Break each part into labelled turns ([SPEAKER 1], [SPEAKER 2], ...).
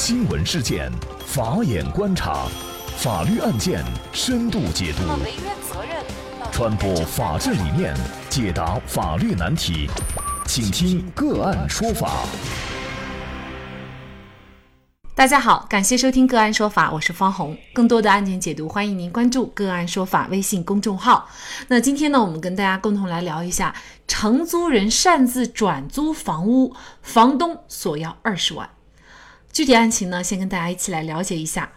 [SPEAKER 1] 新闻事件，法眼观察，法律案件深度解读，传播法治理念，解答法律难题，请听个案说法。
[SPEAKER 2] 大家好，感谢收听个案说法，我是方红。更多的案件解读，欢迎您关注个案说法微信公众号。那今天呢，我们跟大家共同来聊一下，承租人擅自转租房屋，房东索要二十万。具体案情呢，先跟大家一起来了解一下。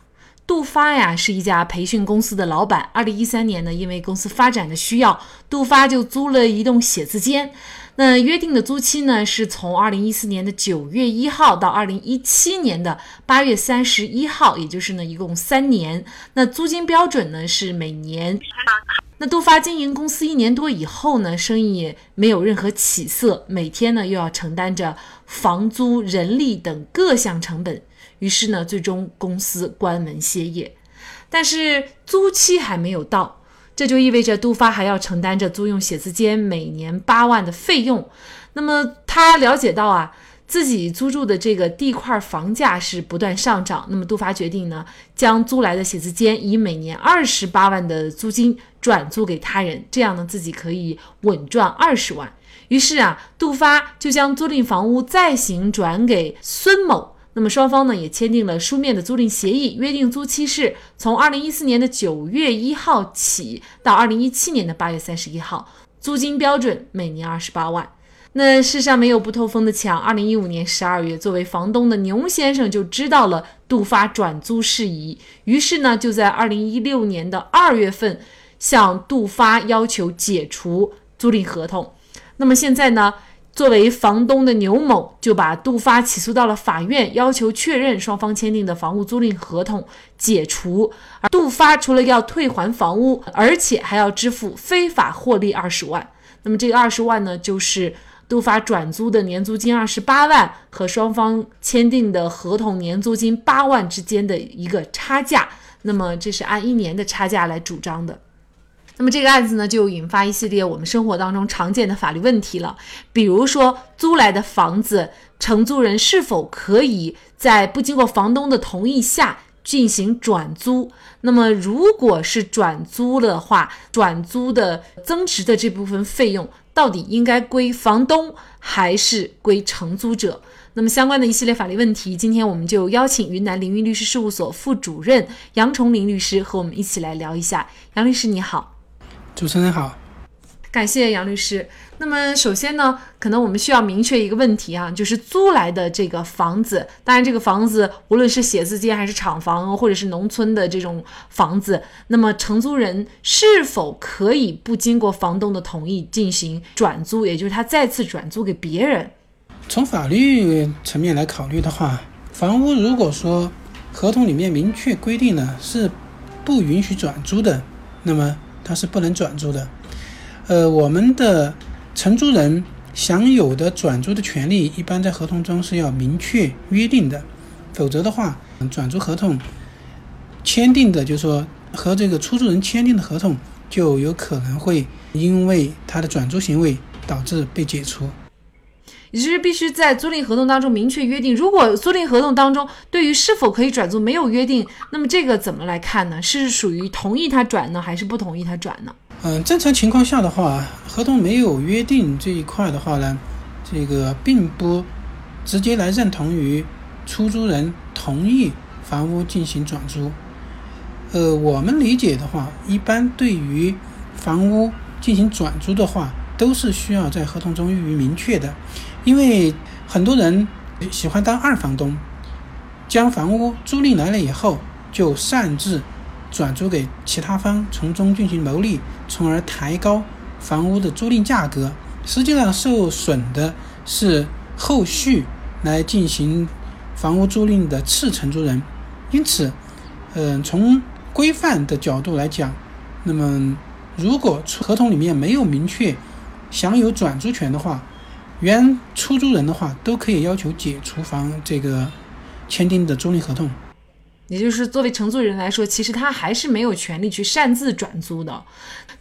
[SPEAKER 2] 杜发呀是一家培训公司的老板。二零一三年呢，因为公司发展的需要，杜发就租了一栋写字间。那约定的租期呢，是从二零一四年的九月一号到二零一七年的八月三十一号，也就是呢一共三年。那租金标准呢是每年。那杜发经营公司一年多以后呢，生意没有任何起色，每天呢又要承担着房租、人力等各项成本，于是呢，最终公司关门歇业。但是租期还没有到。这就意味着杜发还要承担着租用写字间每年八万的费用。那么他了解到啊，自己租住的这个地块房价是不断上涨。那么杜发决定呢，将租来的写字间以每年二十八万的租金转租给他人，这样呢自己可以稳赚二十万。于是啊，杜发就将租赁房屋再行转给孙某。那么双方呢也签订了书面的租赁协议，约定租期是从二零一四年的九月一号起到二零一七年的八月三十一号，租金标准每年二十八万。那世上没有不透风的墙，二零一五年十二月，作为房东的牛先生就知道了杜发转租事宜，于是呢就在二零一六年的二月份向杜发要求解除租赁合同。那么现在呢？作为房东的牛某就把杜发起诉到了法院，要求确认双方签订的房屋租赁合同解除。而杜发除了要退还房屋，而且还要支付非法获利二十万。那么这个二十万呢，就是杜发转租的年租金二十八万和双方签订的合同年租金八万之间的一个差价。那么这是按一年的差价来主张的。那么这个案子呢，就引发一系列我们生活当中常见的法律问题了。比如说，租来的房子，承租人是否可以在不经过房东的同意下进行转租？那么，如果是转租的话，转租的增值的这部分费用，到底应该归房东还是归承租者？那么相关的一系列法律问题，今天我们就邀请云南凌云律师事务所副主任杨崇林律师和我们一起来聊一下。杨律师，你好。
[SPEAKER 3] 主持人好，
[SPEAKER 2] 感谢杨律师。那么首先呢，可能我们需要明确一个问题啊，就是租来的这个房子，当然这个房子无论是写字间还是厂房，或者是农村的这种房子，那么承租人是否可以不经过房东的同意进行转租，也就是他再次转租给别人？
[SPEAKER 3] 从法律层面来考虑的话，房屋如果说合同里面明确规定了是不允许转租的，那么。它是不能转租的，呃，我们的承租人享有的转租的权利，一般在合同中是要明确约定的，否则的话，转租合同签订的，就是说和这个出租人签订的合同，就有可能会因为他的转租行为导致被解除。
[SPEAKER 2] 也就是必须在租赁合同当中明确约定。如果租赁合同当中对于是否可以转租没有约定，那么这个怎么来看呢？是属于同意他转呢，还是不同意他转呢？
[SPEAKER 3] 嗯，正常情况下的话，合同没有约定这一块的话呢，这个并不直接来认同于出租人同意房屋进行转租。呃，我们理解的话，一般对于房屋进行转租的话，都是需要在合同中予以明确的。因为很多人喜欢当二房东，将房屋租赁来了以后，就擅自转租给其他方，从中进行牟利，从而抬高房屋的租赁价格。实际上，受损的是后续来进行房屋租赁的次承租人。因此，嗯，从规范的角度来讲，那么如果合同里面没有明确享有转租权的话，原出租人的话都可以要求解除房这个签订的租赁合同，
[SPEAKER 2] 也就是作为承租人来说，其实他还是没有权利去擅自转租的。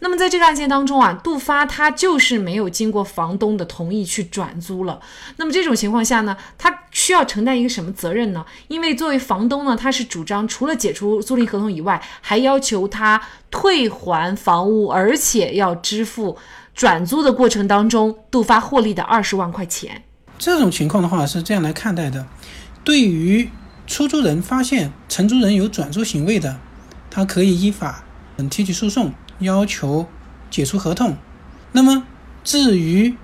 [SPEAKER 2] 那么在这个案件当中啊，杜发他就是没有经过房东的同意去转租了。那么这种情况下呢，他需要承担一个什么责任呢？因为作为房东呢，他是主张除了解除租赁合同以外，还要求他退还房屋，而且要支付转租的过程当中杜发获利的二十万块钱。
[SPEAKER 3] 这种情况的话是这样来看待的，对于。出租人发现承租人有转租行为的，他可以依法嗯提起诉讼，要求解除合同。那么，至于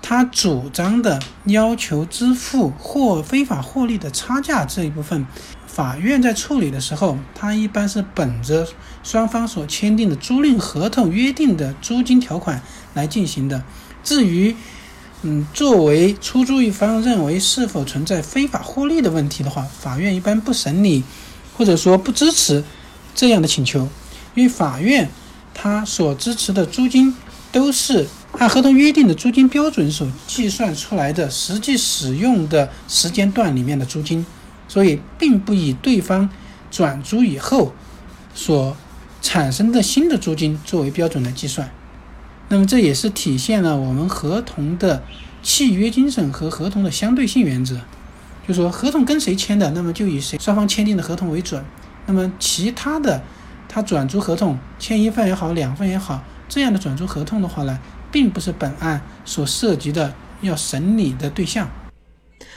[SPEAKER 3] 他主张的要求支付或非法获利的差价这一部分，法院在处理的时候，他一般是本着双方所签订的租赁合同约定的租金条款来进行的。至于，嗯，作为出租一方认为是否存在非法获利的问题的话，法院一般不审理，或者说不支持这样的请求，因为法院他所支持的租金都是按合同约定的租金标准所计算出来的实际使用的时间段里面的租金，所以并不以对方转租以后所产生的新的租金作为标准来计算。那么这也是体现了我们合同的契约精神和合同的相对性原则，就说合同跟谁签的，那么就以谁双方签订的合同为准。那么其他的，他转租合同签一份也好，两份也好，这样的转租合同的话呢，并不是本案所涉及的要审理的对象。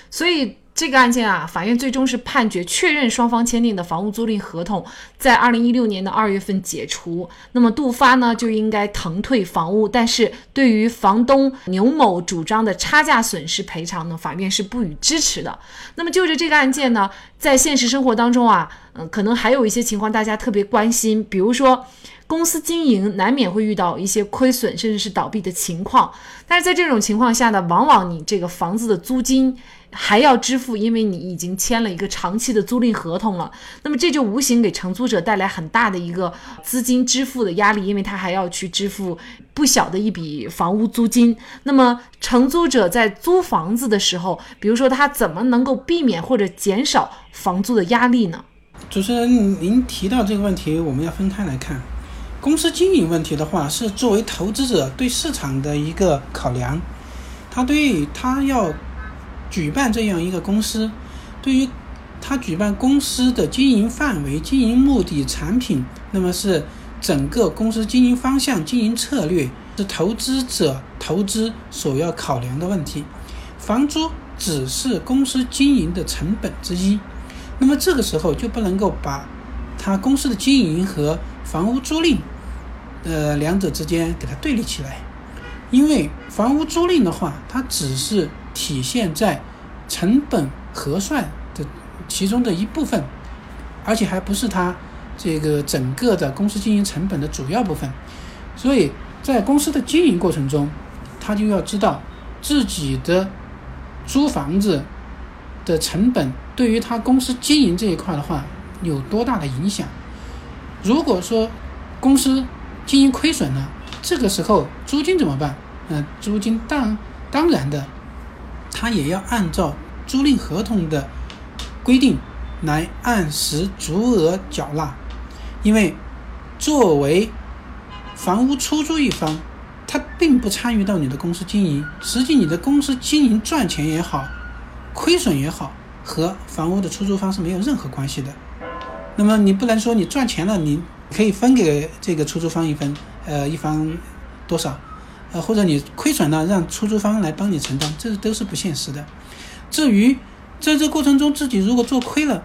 [SPEAKER 2] 所以。这个案件啊，法院最终是判决确认双方签订的房屋租赁合同在二零一六年的二月份解除。那么杜发呢就应该腾退房屋，但是对于房东牛某主张的差价损失赔偿呢，法院是不予支持的。那么就着这个案件呢，在现实生活当中啊，嗯，可能还有一些情况大家特别关心，比如说公司经营难免会遇到一些亏损甚至是倒闭的情况，但是在这种情况下呢，往往你这个房子的租金。还要支付，因为你已经签了一个长期的租赁合同了，那么这就无形给承租者带来很大的一个资金支付的压力，因为他还要去支付不小的一笔房屋租金。那么承租者在租房子的时候，比如说他怎么能够避免或者减少房租的压力呢？
[SPEAKER 3] 主持人，您提到这个问题，我们要分开来看。公司经营问题的话，是作为投资者对市场的一个考量，他对他要。举办这样一个公司，对于他举办公司的经营范围、经营目的、产品，那么是整个公司经营方向、经营策略，是投资者投资所要考量的问题。房租只是公司经营的成本之一，那么这个时候就不能够把他公司的经营和房屋租赁，呃，两者之间给它对立起来，因为房屋租赁的话，它只是。体现在成本核算的其中的一部分，而且还不是它这个整个的公司经营成本的主要部分。所以在公司的经营过程中，他就要知道自己的租房子的成本对于他公司经营这一块的话有多大的影响。如果说公司经营亏损了，这个时候租金怎么办？那租金当当然的。他也要按照租赁合同的规定来按时足额缴纳，因为作为房屋出租一方，他并不参与到你的公司经营，实际你的公司经营赚钱也好，亏损也好，和房屋的出租方是没有任何关系的。那么你不能说你赚钱了，你可以分给这个出租方一分，呃，一方多少？呃，或者你亏损了，让出租方来帮你承担，这都是不现实的。至于在这过程中自己如果做亏了，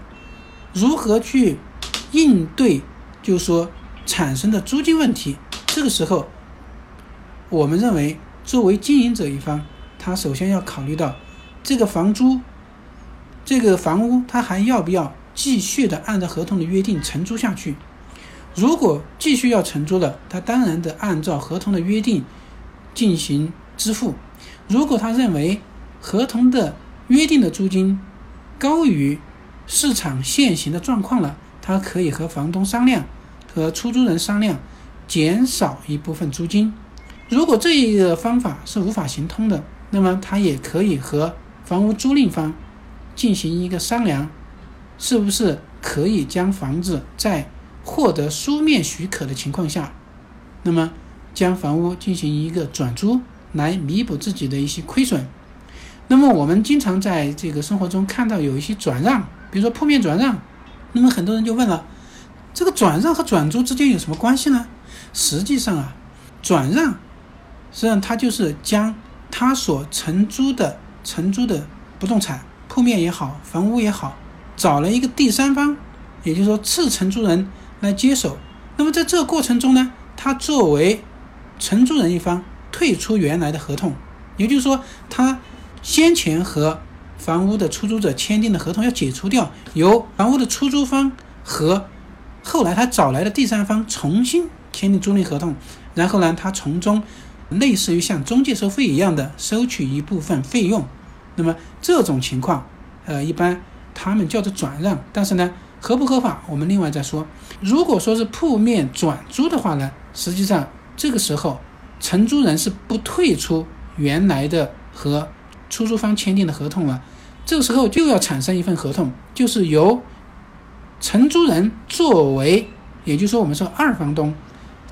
[SPEAKER 3] 如何去应对，就是说产生的租金问题，这个时候，我们认为作为经营者一方，他首先要考虑到这个房租，这个房屋他还要不要继续的按照合同的约定承租下去？如果继续要承租了，他当然得按照合同的约定。进行支付。如果他认为合同的约定的租金高于市场现行的状况了，他可以和房东商量，和出租人商量，减少一部分租金。如果这一个方法是无法行通的，那么他也可以和房屋租赁方进行一个商量，是不是可以将房子在获得书面许可的情况下，那么将房屋进行一个转租，来弥补自己的一些亏损。那么我们经常在这个生活中看到有一些转让，比如说铺面转让，那么很多人就问了，这个转让和转租之间有什么关系呢？实际上啊，转让实际上它就是将他所承租的承租的不动产，铺面也好，房屋也好。找了一个第三方，也就是说次承租人来接手。那么在这个过程中呢，他作为承租人一方退出原来的合同，也就是说他先前和房屋的出租者签订的合同要解除掉，由房屋的出租方和后来他找来的第三方重新签订租赁合同，然后呢，他从中类似于像中介收费一样的收取一部分费用。那么这种情况，呃，一般。他们叫做转让，但是呢，合不合法，我们另外再说。如果说是铺面转租的话呢，实际上这个时候承租人是不退出原来的和出租方签订的合同了，这个时候就要产生一份合同，就是由承租人作为，也就是说我们说二房东，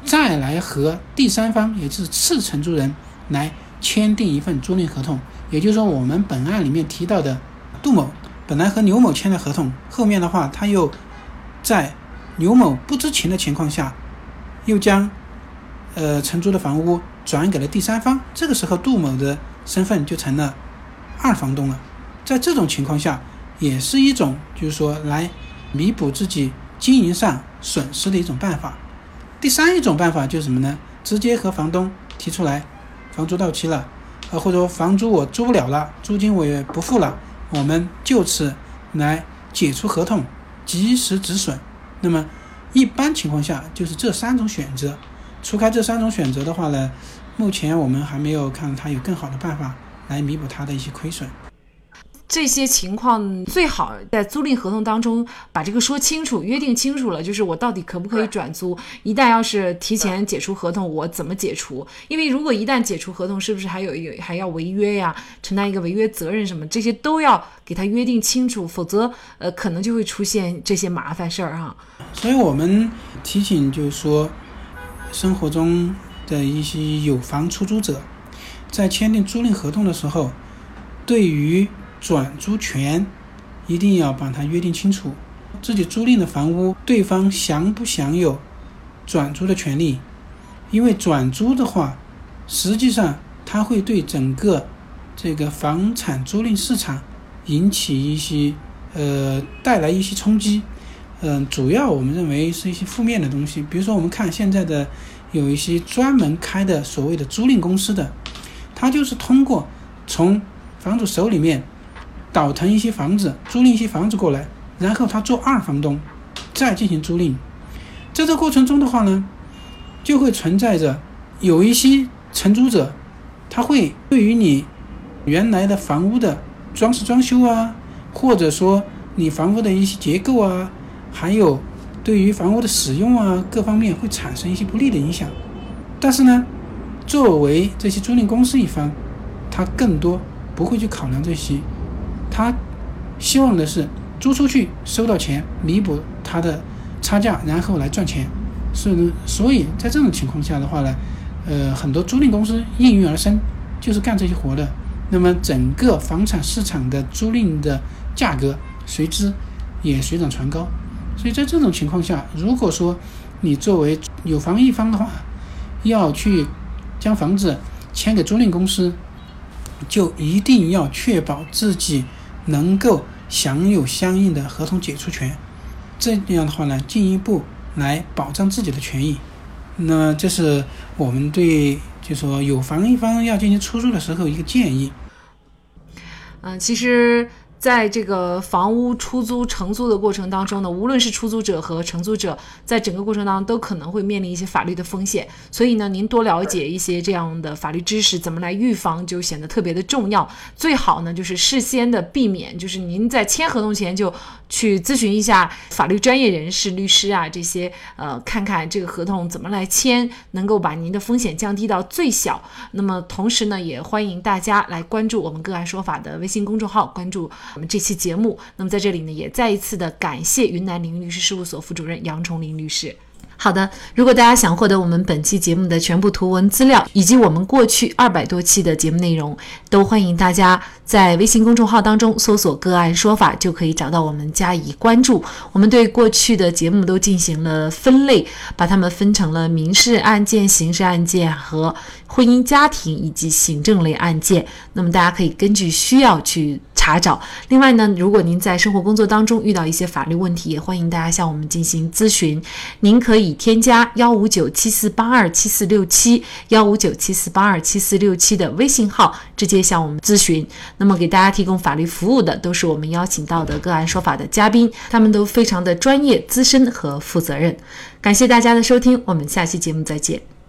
[SPEAKER 3] 再来和第三方，也就是次承租人来签订一份租赁合同。也就是说，我们本案里面提到的杜某。本来和刘某签的合同，后面的话他又在刘某不知情的情况下，又将呃承租的房屋转给了第三方。这个时候，杜某的身份就成了二房东了。在这种情况下，也是一种就是说来弥补自己经营上损失的一种办法。第三一种办法就是什么呢？直接和房东提出来，房租到期了，呃或者说房租我租不了了，租金我也不付了。我们就此来解除合同，及时止损。那么，一般情况下就是这三种选择。除开这三种选择的话呢，目前我们还没有看它有更好的办法来弥补它的一些亏损。
[SPEAKER 2] 这些情况最好在租赁合同当中把这个说清楚，约定清楚了，就是我到底可不可以转租？一旦要是提前解除合同，我怎么解除？因为如果一旦解除合同，是不是还有有还要违约呀？承担一个违约责任什么？这些都要给他约定清楚，否则呃可能就会出现这些麻烦事儿哈。
[SPEAKER 3] 所以我们提醒就是说，生活中的一些有房出租者，在签订租赁合同的时候，对于转租权一定要把它约定清楚，自己租赁的房屋，对方享不享有转租的权利？因为转租的话，实际上它会对整个这个房产租赁市场引起一些呃带来一些冲击。嗯，主要我们认为是一些负面的东西。比如说，我们看现在的有一些专门开的所谓的租赁公司的，他就是通过从房主手里面。倒腾一些房子，租赁一些房子过来，然后他做二房东，再进行租赁。在这过程中的话呢，就会存在着有一些承租者，他会对于你原来的房屋的装饰装修啊，或者说你房屋的一些结构啊，还有对于房屋的使用啊各方面会产生一些不利的影响。但是呢，作为这些租赁公司一方，他更多不会去考量这些。他希望的是租出去收到钱，弥补他的差价，然后来赚钱。所以，所以在这种情况下的话呢，呃，很多租赁公司应运而生，就是干这些活的。那么，整个房产市场的租赁的价格随之也水涨船高。所以在这种情况下，如果说你作为有房一方的话，要去将房子签给租赁公司，就一定要确保自己。能够享有相应的合同解除权，这样的话呢，进一步来保障自己的权益。那这是我们对就说有房一方要进行出租的时候一个建议。
[SPEAKER 2] 嗯，其实。在这个房屋出租、承租的过程当中呢，无论是出租者和承租者，在整个过程当中都可能会面临一些法律的风险。所以呢，您多了解一些这样的法律知识，怎么来预防就显得特别的重要。最好呢，就是事先的避免，就是您在签合同前就去咨询一下法律专业人士、律师啊这些，呃，看看这个合同怎么来签，能够把您的风险降低到最小。那么同时呢，也欢迎大家来关注我们个案说法的微信公众号，关注。我们这期节目。那么在这里呢，也再一次的感谢云南凌云律师事务所副主任杨崇林律师。好的，如果大家想获得我们本期节目的全部图文资料，以及我们过去二百多期的节目内容，都欢迎大家在微信公众号当中搜索“个案说法”，就可以找到我们加以关注。我们对过去的节目都进行了分类，把它们分成了民事案件、刑事案件和婚姻家庭以及行政类案件。那么大家可以根据需要去。查找。另外呢，如果您在生活工作当中遇到一些法律问题，也欢迎大家向我们进行咨询。您可以添加幺五九七四八二七四六七幺五九七四八二七四六七的微信号，直接向我们咨询。那么给大家提供法律服务的都是我们邀请到的个案说法的嘉宾，他们都非常的专业、资深和负责任。感谢大家的收听，我们下期节目再见。